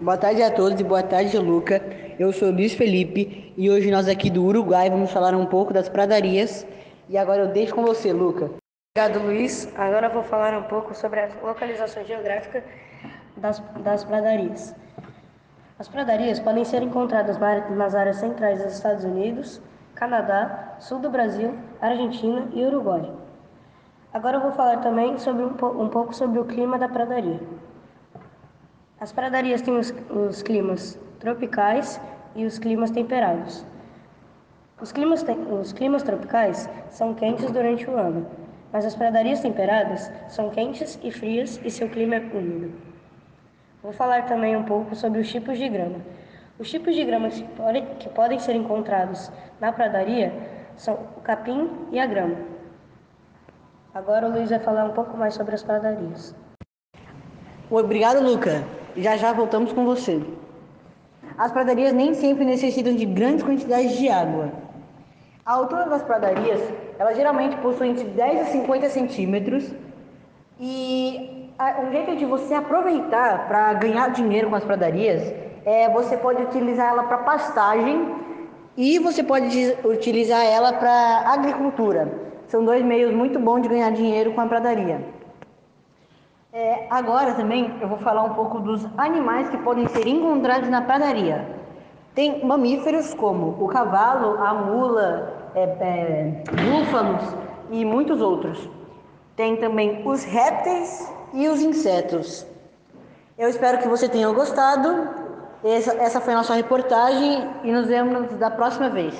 Boa tarde a todos e boa tarde, Luca. Eu sou Luiz Felipe e hoje nós aqui do Uruguai vamos falar um pouco das pradarias. E agora eu deixo com você, Luca. Obrigado, Luiz. Agora eu vou falar um pouco sobre a localização geográfica das, das pradarias. As pradarias podem ser encontradas nas áreas centrais dos Estados Unidos, Canadá, sul do Brasil, Argentina e Uruguai. Agora eu vou falar também sobre um, um pouco sobre o clima da pradaria. As pradarias têm os, os climas tropicais e os climas temperados. Os climas, os climas tropicais são quentes durante o ano, mas as pradarias temperadas são quentes e frias e seu clima é úmido. Vou falar também um pouco sobre os tipos de grama. Os tipos de grama que, pode, que podem ser encontrados na pradaria são o capim e a grama. Agora o Luiz vai falar um pouco mais sobre as pradarias. Obrigado, Luca. Já já voltamos com você. As pradarias nem sempre necessitam de grandes quantidades de água. A altura das pradarias, ela geralmente possui entre 10 a 50 centímetros e um jeito de você aproveitar para ganhar dinheiro com as pradarias é você pode utilizar ela para pastagem e você pode utilizar ela para agricultura. São dois meios muito bons de ganhar dinheiro com a pradaria. É, agora também eu vou falar um pouco dos animais que podem ser encontrados na pradaria. Tem mamíferos como o cavalo, a mula, é, é, búfalos e muitos outros. Tem também os répteis e os insetos. Eu espero que você tenha gostado. Essa, essa foi a nossa reportagem e nos vemos da próxima vez.